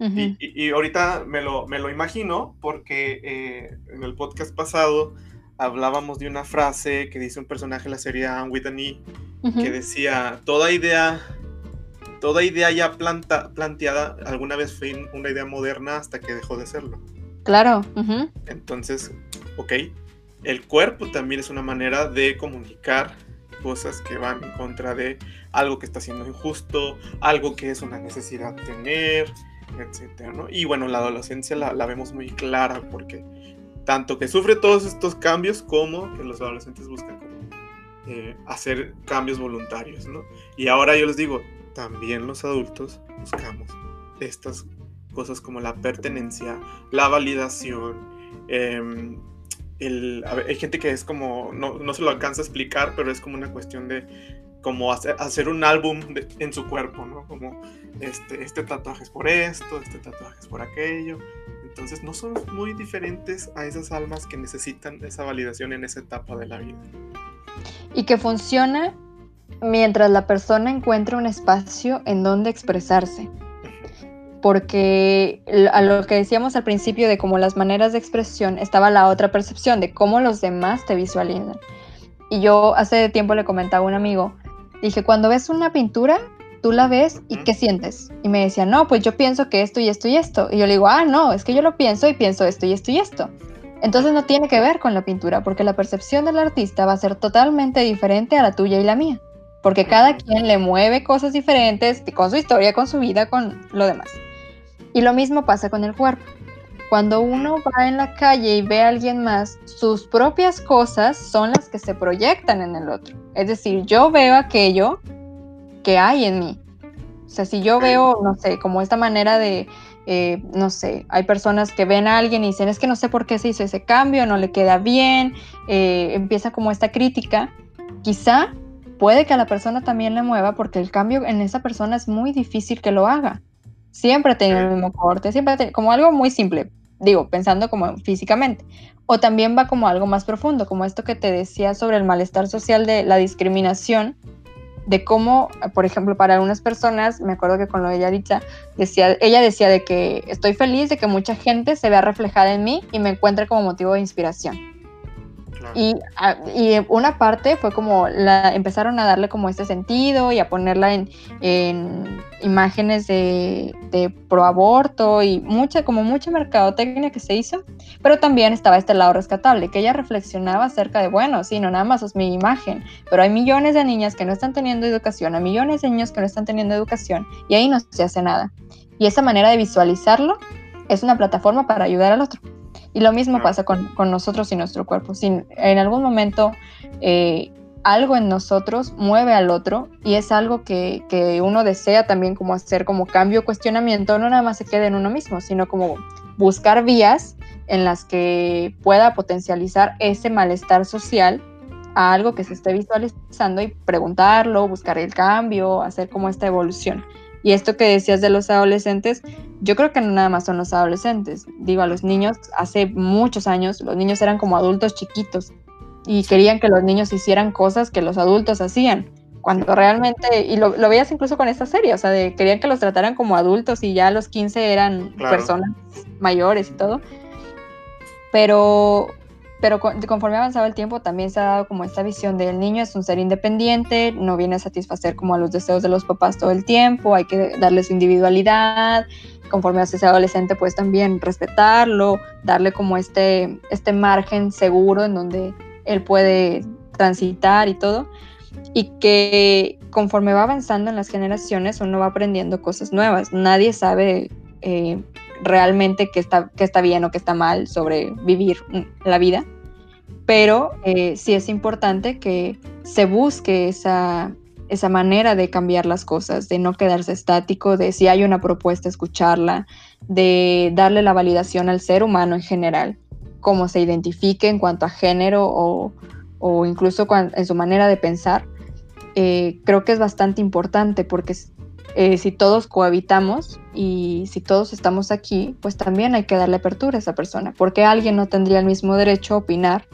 y, ahorita me lo, me lo imagino porque eh, en el podcast pasado hablábamos de una frase que dice un personaje de la serie Anne Whitney, que decía, toda idea toda idea ya planta, planteada alguna vez fue una idea moderna hasta que dejó de serlo. Claro. Entonces, ok, el cuerpo también es una manera de comunicar cosas que van en contra de algo que está siendo injusto, algo que es una necesidad tener, etcétera, ¿no? Y bueno, la adolescencia la, la vemos muy clara porque tanto que sufre todos estos cambios como que los adolescentes buscan eh, hacer cambios voluntarios, ¿no? Y ahora yo les digo, también los adultos buscamos estas cosas como la pertenencia, la validación, em, hay gente que es como, no, se lo alcanza a explicar, pero es como una cuestión de como hacer, un álbum en su cuerpo, ¿no? Como este, este tatuaje es por esto, este tatuaje es por aquello. Entonces no somos muy diferentes a esas almas que necesitan esa validación en esa etapa de la vida. Y que funciona mientras la persona encuentra un espacio en donde expresarse porque a lo que decíamos al principio de cómo las maneras de expresión estaba la otra percepción de cómo los demás te visualizan. Y yo hace tiempo le comentaba a un amigo, dije, cuando ves una pintura, tú la ves y ¿qué sientes? Y me decía, no, pues yo pienso que esto y esto y esto. Y yo le digo, ah, no, es que yo lo pienso y pienso esto y esto y esto. Entonces no tiene que ver con la pintura, porque la percepción del artista va a ser totalmente diferente a la tuya y la mía, porque cada quien le mueve cosas diferentes con su historia, con su vida, con lo demás. Y lo mismo pasa con el cuerpo. Cuando uno va en la calle y ve a alguien más, sus propias cosas son las que se proyectan en el otro. Es decir, yo veo aquello que hay en mí. O sea, si yo veo, no sé, como esta manera de, eh, no sé, hay personas que ven a alguien y dicen, es que no sé por qué se hizo ese cambio, no le queda bien, eh, empieza como esta crítica. Quizá puede que a la persona también le mueva porque el cambio en esa persona es muy difícil que lo haga. Siempre tenido el mismo corte, siempre tenido, como algo muy simple, digo, pensando como físicamente. O también va como algo más profundo, como esto que te decía sobre el malestar social de la discriminación, de cómo, por ejemplo, para algunas personas, me acuerdo que con lo de Yaritza, decía, ella decía de que estoy feliz de que mucha gente se vea reflejada en mí y me encuentre como motivo de inspiración. Y, ah, y, una parte fue como la, empezaron a darle como este sentido y a ponerla en, en imágenes de, de proaborto y mucha, como mucha mercadotecnia que se hizo, pero también estaba este lado rescatable, que ella reflexionaba acerca de, bueno, sí, no nada más es mi imagen, pero hay millones de niñas que no están teniendo educación, hay millones de niños que no están teniendo educación y ahí no se hace nada. Y esa manera de visualizarlo es una plataforma para ayudar al otro. Y lo mismo pasa con, nosotros y nuestro cuerpo. Si en algún momento eh, algo en nosotros mueve al otro y es algo que, que, uno desea también como hacer como cambio, cuestionamiento, no nada más se quede en uno mismo, sino como buscar vías en las que pueda potencializar ese malestar social a algo que se esté visualizando y preguntarlo, buscar el cambio, hacer como esta evolución. Y esto que decías de los adolescentes, yo creo que no nada más son los adolescentes. Digo, a los niños, hace muchos años, los niños eran como adultos chiquitos y querían que los niños hicieran cosas que los adultos hacían. Cuando realmente, y lo, veías incluso con esta serie, o sea, de, querían que los trataran como adultos y ya a los 15 eran personas mayores y todo. Pero pero conforme avanzaba el tiempo también se ha dado como esta visión del niño es un ser independiente, no viene a satisfacer como a los deseos de los papás todo el tiempo, hay que darle su individualidad, conforme hace adolescente pues también respetarlo, darle como este, este margen seguro en donde él puede transitar y todo, y que conforme va avanzando en las generaciones uno va aprendiendo cosas nuevas, nadie sabe... Eh, realmente qué está, qué está bien o qué está mal sobre vivir la vida pero eh, sí es importante que se busque esa, esa manera de cambiar las cosas, de no quedarse estático, de si hay una propuesta, escucharla, de darle la validación al ser humano en general, cómo se identifique en cuanto a género o, o incluso en su manera de pensar. Eh, creo que es bastante importante porque eh, si todos cohabitamos y si todos estamos aquí, pues también hay que darle apertura a esa persona, porque alguien no tendría el mismo derecho a opinar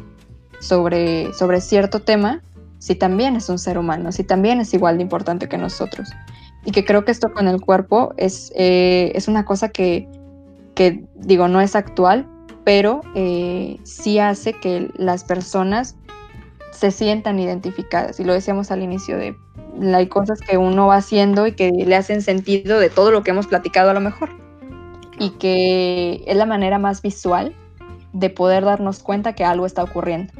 sobre, sobre cierto tema si también es un ser humano, si también es igual de importante que nosotros. Y que creo que esto con el cuerpo es, eh, es una cosa que, que, digo, no es actual, pero eh, sí hace que las personas se sientan identificadas. Y lo decíamos al inicio de, hay cosas que uno va haciendo y que le hacen sentido de todo lo que hemos platicado a lo mejor. Y que es la manera más visual de poder darnos cuenta que algo está ocurriendo.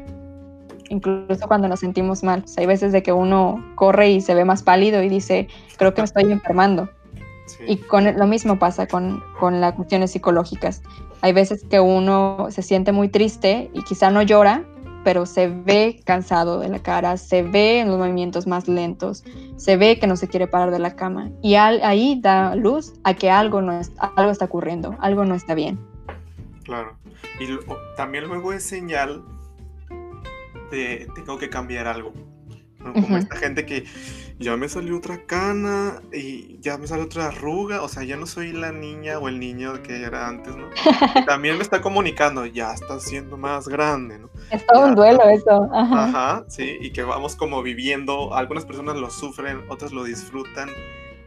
Incluso cuando nos sentimos mal. hay veces de que uno corre y se ve más pálido y dice, creo que me estoy enfermando. Y con lo mismo pasa con, con las cuestiones psicológicas. Hay veces que uno se siente muy triste y quizá no llora, pero se ve cansado de la cara, se ve en los movimientos más lentos, se ve que no se quiere parar de la cama. Y ahí da luz a que algo, no algo está ocurriendo, algo no está bien. Claro. Y también luego es señal de tengo que cambiar algo. Como esta gente que ya me salió otra cana y ya me salió otra arruga, o sea, ya no soy la niña o el niño que era antes, ¿no? también me está comunicando, ya está siendo más grande, ¿no? Es todo un duelo eso. Ajá. sí, y que vamos como viviendo, algunas personas lo sufren, otras lo disfrutan.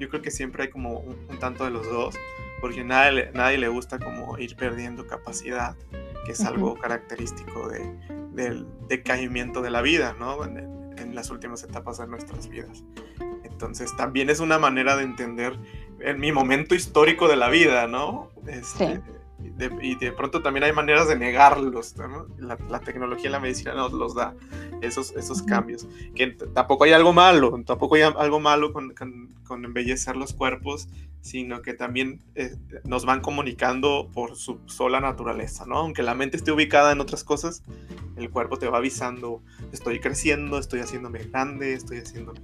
Yo creo que siempre hay como un, tanto de los dos, porque nadie, nadie le gusta como ir perdiendo capacidad, que es algo característico de, del decaimiento de la vida, ¿no? en las últimas etapas de nuestras vidas. Entonces también es una manera de entender en mi momento histórico de la vida, ¿no? Este, y de pronto también hay maneras de negarlos, ¿no? la, tecnología y la medicina nos los da, esos, esos cambios. Que tampoco hay algo malo, tampoco hay algo malo con, con, embellecer los cuerpos, sino que también eh, nos van comunicando por su sola naturaleza, ¿no? Aunque la mente esté ubicada en otras cosas, el cuerpo te va avisando, estoy creciendo, estoy haciéndome grande, estoy haciéndome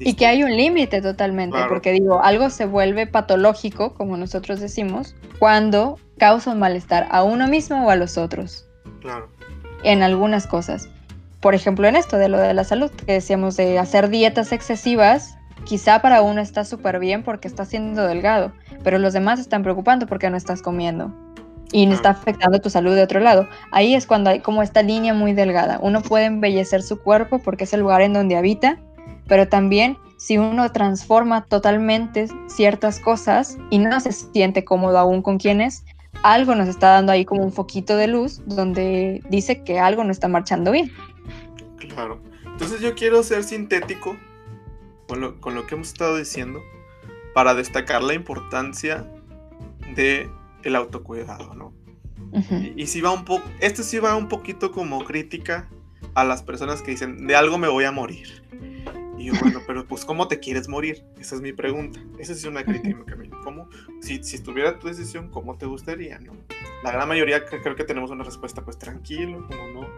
y que hay un límite totalmente, porque digo, algo se vuelve patológico, como nosotros decimos, cuando causa un malestar a uno mismo o a los otros. Claro. En algunas cosas. Por ejemplo, en esto de lo de la salud, que decíamos de hacer dietas excesivas, quizá para uno está súper bien porque está siendo delgado, pero los demás están preocupando porque no estás comiendo y no está afectando tu salud de otro lado. Ahí es cuando hay como esta línea muy delgada. Uno puede embellecer su cuerpo porque es el lugar en donde habita, pero también si uno transforma totalmente ciertas cosas y no se siente cómodo aún con quienes, algo nos está dando ahí como un foquito de luz donde dice que algo no está marchando bien. Claro. Entonces yo quiero ser sintético con lo, con lo que hemos estado diciendo para destacar la importancia de el autocuidado, ¿no? y, y, si va un poco, esto sí va un poquito como crítica a las personas que dicen, de algo me voy a morir. Y yo, bueno, pero pues, ¿cómo te quieres morir? Esa es mi pregunta. Esa es una crítica que ¿Cómo, si, si estuviera tu decisión, ¿cómo te gustaría? ¿no? La gran mayoría creo que tenemos una respuesta, pues tranquilo, como no,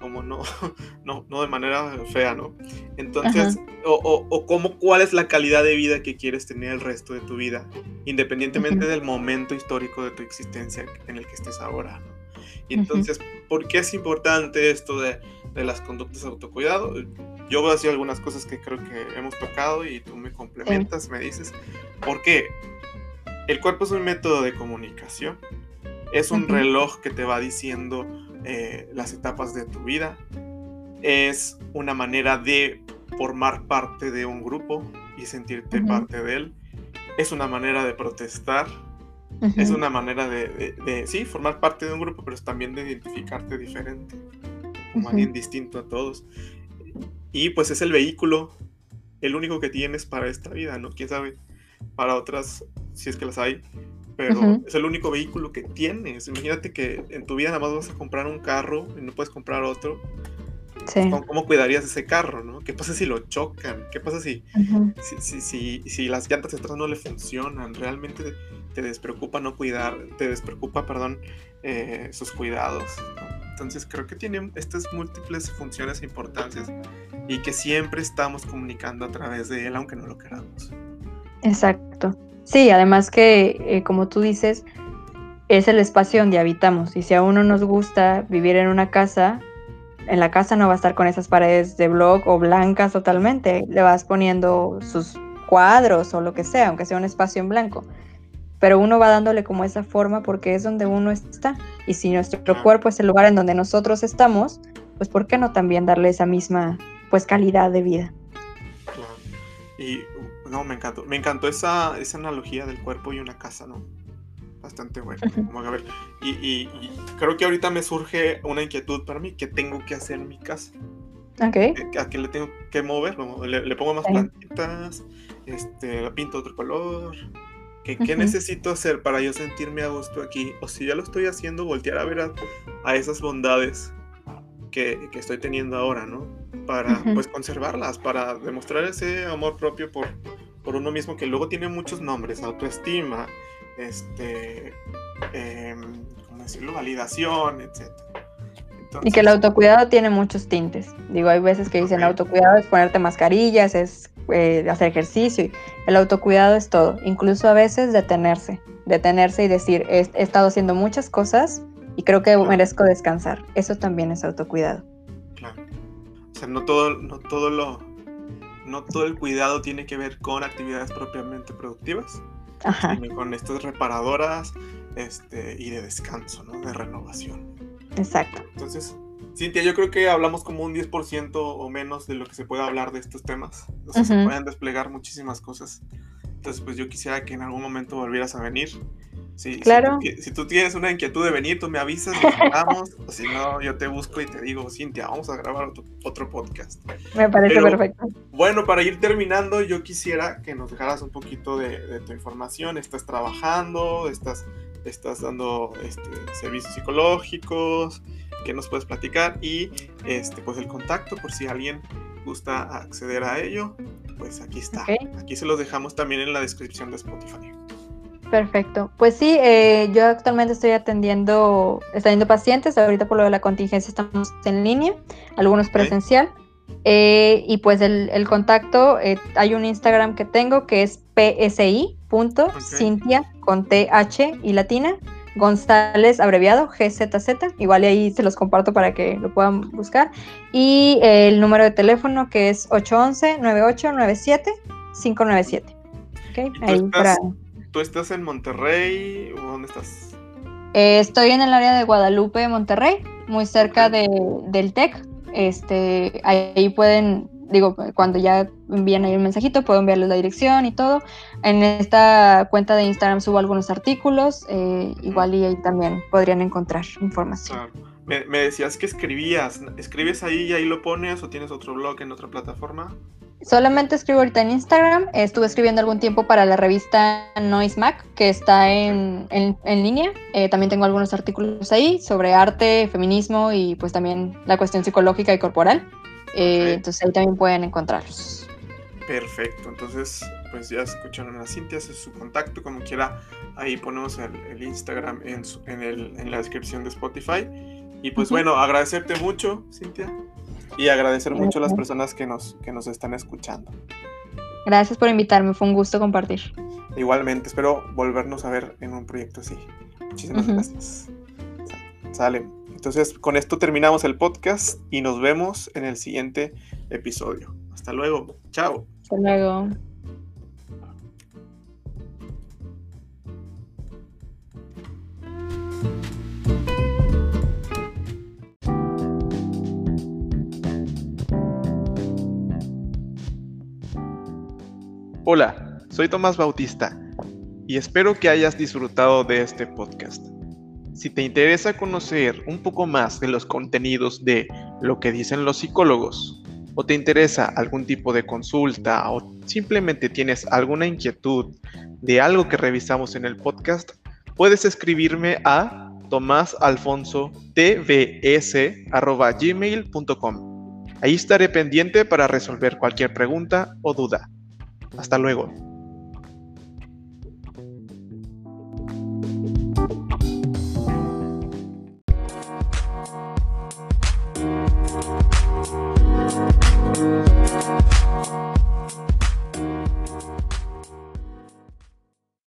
como no, no, no de manera fea, ¿no? Entonces, o, o, cómo, cuál es la calidad de vida que quieres tener el resto de tu vida, independientemente del momento histórico de tu existencia en el que estés ahora, ¿no? Y entonces, ¿por qué es importante esto de, de las conductas de autocuidado? Yo voy a decir algunas cosas que creo que hemos tocado y tú me complementas, me dices. ¿Por qué? El cuerpo es un método de comunicación, es un reloj que te va diciendo eh, las etapas de tu vida, es una manera de formar parte de un grupo y sentirte parte de él, es una manera de protestar, es una manera de, sí, formar parte de un grupo, pero es también de identificarte diferente, como alguien distinto a todos. Y pues es el vehículo, el único que tienes para esta vida, ¿no? Quién sabe, para otras, si es que las hay, pero es el único vehículo que tienes. Imagínate que en tu vida nada más vas a comprar un carro y no puedes comprar otro. Sí. ¿Cómo, cuidarías ese carro, no? ¿Qué pasa si lo chocan? ¿Qué pasa si, si, si, si, las llantas atrás no le funcionan? ¿Realmente te despreocupa no cuidar, te despreocupa, perdón, eh, sus cuidados? Entonces creo que tiene estas múltiples funciones e importancias y que siempre estamos comunicando a través de él, aunque no lo queramos. Exacto. Sí, además que, eh, como tú dices, es el espacio donde habitamos y si a uno nos gusta vivir en una casa, en la casa no va a estar con esas paredes de blog o blancas totalmente, le vas poniendo sus cuadros o lo que sea, aunque sea un espacio en blanco pero uno va dándole como esa forma porque es donde uno está. Y si nuestro cuerpo es el lugar en donde nosotros estamos, pues ¿por qué no también darle esa misma pues calidad de vida? Claro. Y no, me encantó, me encantó esa, esa analogía del cuerpo y una casa, ¿no? Bastante buena. a ver, y, y, creo que ahorita me surge una inquietud para mí, ¿qué tengo que hacer en mi casa? Okay. ¿A qué le tengo que mover? Le, pongo más plantitas, este, pinto otro color. ¿Qué, ¿Qué, necesito hacer para yo sentirme a gusto aquí? O si ya lo estoy haciendo, voltear a ver a, esas bondades que, que, estoy teniendo ahora, ¿no? Para pues conservarlas, para demostrar ese amor propio por, por uno mismo que luego tiene muchos nombres, autoestima, este, eh, ¿cómo decirlo? Validación, etc. y que el autocuidado tiene muchos tintes. Digo, hay veces que dicen autocuidado es ponerte mascarillas, es eh, hacer ejercicio. Y el autocuidado es todo. Incluso a veces detenerse. Detenerse y decir, he, estado haciendo muchas cosas y creo que merezco descansar. Eso también es autocuidado. Claro. O sea, no todo, no todo lo, no todo el cuidado tiene que ver con actividades propiamente productivas, sino con estas reparadoras este, y de descanso, ¿no? De renovación. Exacto. Entonces, Cintia, yo creo que hablamos como un 10% o menos de lo que se puede hablar de estos temas. O sea, se pueden desplegar muchísimas cosas. Entonces, pues yo quisiera que en algún momento volvieras a venir Sí, claro. Si tú, tienes una inquietud de venir, tú me avisas, nos hablamos, o si no, yo te busco y te digo, Cintia, vamos a grabar otro, podcast. Me parece perfecto. Bueno, para ir terminando, yo quisiera que nos dejaras un poquito de, tu información. Estás trabajando, estás, estás dando este, servicios psicológicos, ¿qué nos puedes platicar? Y este, pues el contacto, por si alguien gusta acceder a ello, pues aquí está. Aquí se los dejamos también en la descripción de Spotify. Perfecto. Pues sí, eh, yo actualmente estoy atendiendo, atendiendo pacientes. Ahorita por lo de la contingencia estamos en línea, algunos presencial. Eh, y pues el, contacto, eh, hay un Instagram que tengo que es psi.cintia con TH y latina, González abreviado, GZZ. Igual ahí se los comparto para que lo puedan buscar. Y el número de teléfono que es 811-9897-597. Okay, ahí para ¿Tú estás en Monterrey o dónde estás? Eh, estoy en el área de Guadalupe, Monterrey, muy cerca de, del TEC. Este, ahí pueden, digo, cuando ya envían ahí un mensajito, puedo enviarles la dirección y todo. En esta cuenta de Instagram subo algunos artículos, eh, igual y ahí también podrían encontrar información. Me, me, decías que escribías, ¿escribes ahí y ahí lo pones o tienes otro blog en otra plataforma? Solamente escribo ahorita en Instagram. Estuve escribiendo algún tiempo para la revista Noise Mac, que está en, línea. Eh, también tengo algunos artículos ahí sobre arte, feminismo y pues también la cuestión psicológica y corporal. Eh, entonces ahí también pueden encontrarlos. Perfecto, entonces pues ya escucharon a Cintia, hace su contacto como quiera. Ahí ponemos el, Instagram en, en, la descripción de Spotify. Y pues bueno, agradecerte mucho, Cintia. Y agradecer mucho a las personas que nos, que nos están escuchando. Gracias por invitarme, fue un gusto compartir. Igualmente, espero volvernos a ver en un proyecto así. Muchísimas gracias. Sale. Entonces, con esto terminamos el podcast y nos vemos en el siguiente episodio. Hasta luego. Chao. Hasta luego. Hola, soy Tomás Bautista y espero que hayas disfrutado de este podcast. Si te interesa conocer un poco más de los contenidos de lo que dicen los psicólogos, o te interesa algún tipo de consulta, o simplemente tienes alguna inquietud de algo que revisamos en el podcast, puedes escribirme a tomasalfonso.tvs.gmail.com. Ahí estaré pendiente para resolver cualquier pregunta o duda. Hasta luego.